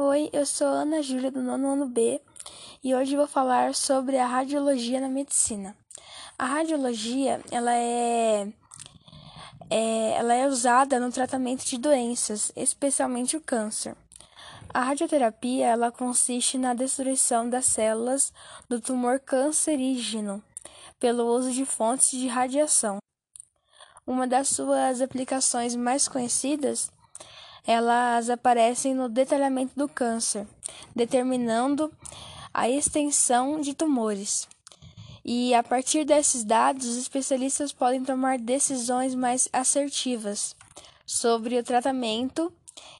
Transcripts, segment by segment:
Oi, eu sou Ana Júlia do nono ano B e hoje vou falar sobre a radiologia na medicina. A radiologia, ela é, é, ela é usada no tratamento de doenças, especialmente o câncer. A radioterapia, ela consiste na destruição das células do tumor cancerígeno pelo uso de fontes de radiação. Uma das suas aplicações mais conhecidas elas aparecem no detalhamento do câncer, determinando a extensão de tumores. E a partir desses dados, os especialistas podem tomar decisões mais assertivas sobre o tratamento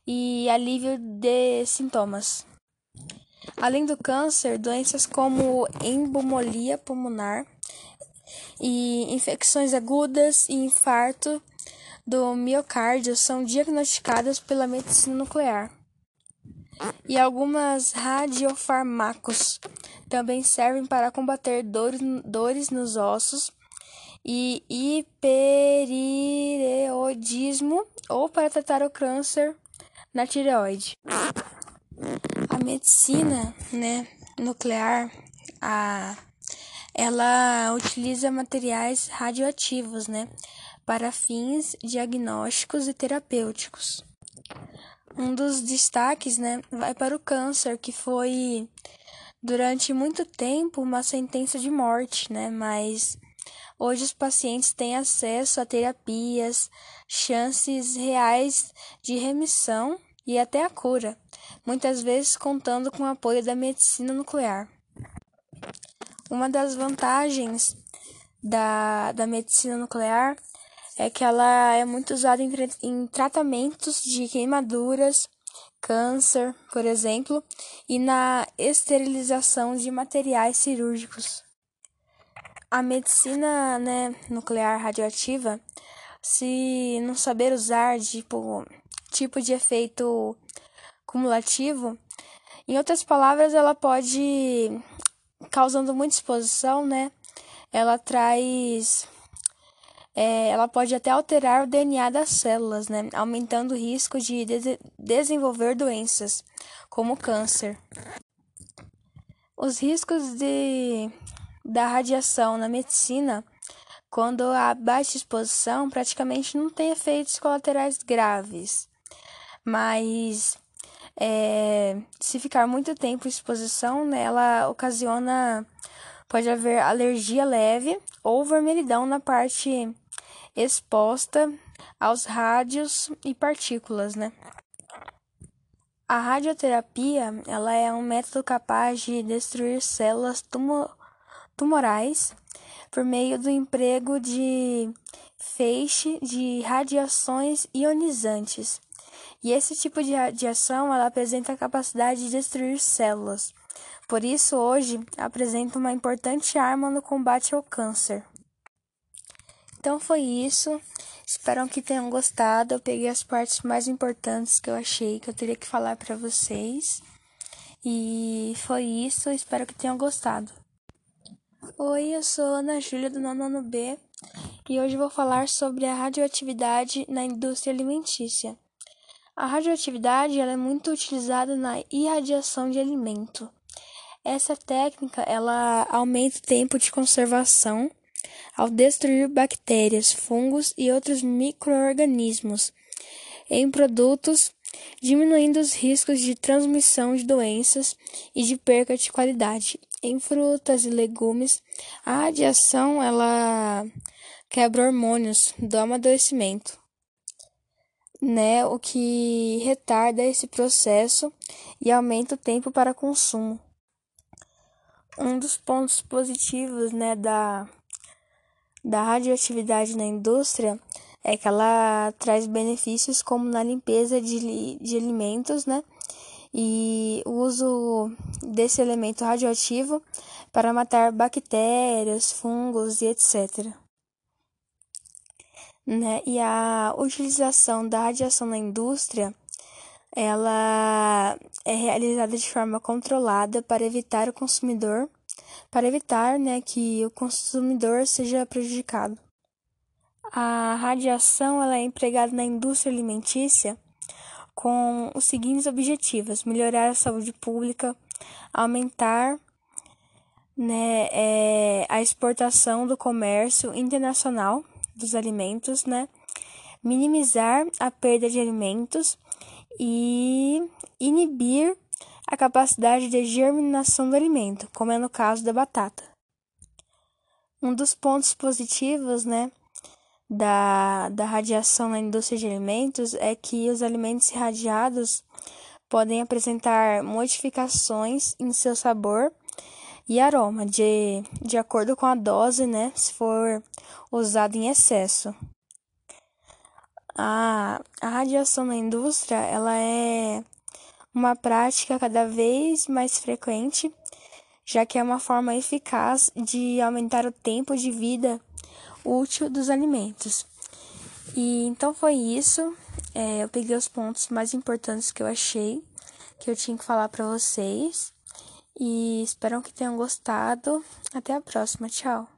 e alívio de sintomas. Além do câncer, doenças como embomolia pulmonar e infecções agudas e infarto do miocárdio são diagnosticadas pela medicina nuclear. E algumas radiofármacos também servem para combater dores, dores nos ossos e hiperireoidismo ou para tratar o câncer na tireoide. A medicina né, nuclear, a, ela utiliza materiais radioativos, né? Para fins diagnósticos e terapêuticos. Um dos destaques né, vai para o câncer, que foi durante muito tempo uma sentença de morte, né? Mas hoje os pacientes têm acesso a terapias, chances reais de remissão e até a cura, muitas vezes contando com o apoio da medicina nuclear. Uma das vantagens da, da medicina nuclear é que ela é muito usada em, em tratamentos de queimaduras, câncer, por exemplo, e na esterilização de materiais cirúrgicos. A medicina né, nuclear radioativa, se não saber usar tipo, tipo de efeito cumulativo, em outras palavras, ela pode, causando muita exposição, né? Ela traz é, ela pode até alterar o DNA das células, né, aumentando o risco de desenvolver doenças, como câncer. Os riscos de, da radiação na medicina, quando há baixa exposição, praticamente não tem efeitos colaterais graves, mas é, se ficar muito tempo em exposição, né, ela ocasiona, pode haver alergia leve ou vermelhidão na parte exposta aos rádios e partículas, né? A radioterapia, ela é um método capaz de destruir células tumorais por meio do emprego de feixe de radiações ionizantes. E esse tipo de radiação, ela apresenta a capacidade de destruir células. Por isso, hoje, apresenta uma importante arma no combate ao câncer. Então foi isso. Espero que tenham gostado. Eu peguei as partes mais importantes que eu achei que eu teria que falar para vocês. E foi isso. Espero que tenham gostado. Oi, eu sou Ana Júlia do nono B e hoje vou falar sobre a radioatividade na indústria alimentícia. A radioatividade ela é muito utilizada na irradiação de alimento. Essa técnica ela aumenta o tempo de conservação ao destruir bactérias, fungos e outros microorganismos em produtos, diminuindo os riscos de transmissão de doenças e de perca de qualidade. Em frutas e legumes, a radiação ela quebra hormônios do amadurecimento, né, o que retarda esse processo e aumenta o tempo para consumo. Um dos pontos positivos, né, da da radioatividade na indústria é que ela traz benefícios como na limpeza de, de alimentos, né? E o uso desse elemento radioativo para matar bactérias, fungos e etc. Né? E a utilização da radiação na indústria ela é realizada de forma controlada para evitar o consumidor para evitar né, que o consumidor seja prejudicado. A radiação ela é empregada na indústria alimentícia com os seguintes objetivos: melhorar a saúde pública, aumentar né, é, a exportação do comércio internacional dos alimentos, né, minimizar a perda de alimentos e inibir a capacidade de germinação do alimento, como é no caso da batata. Um dos pontos positivos, né, da, da radiação na indústria de alimentos é que os alimentos irradiados podem apresentar modificações em seu sabor e aroma, de, de acordo com a dose, né, se for usado em excesso. A, a radiação na indústria, ela é uma prática cada vez mais frequente, já que é uma forma eficaz de aumentar o tempo de vida útil dos alimentos. E então foi isso. É, eu peguei os pontos mais importantes que eu achei que eu tinha que falar para vocês. E espero que tenham gostado. Até a próxima. Tchau.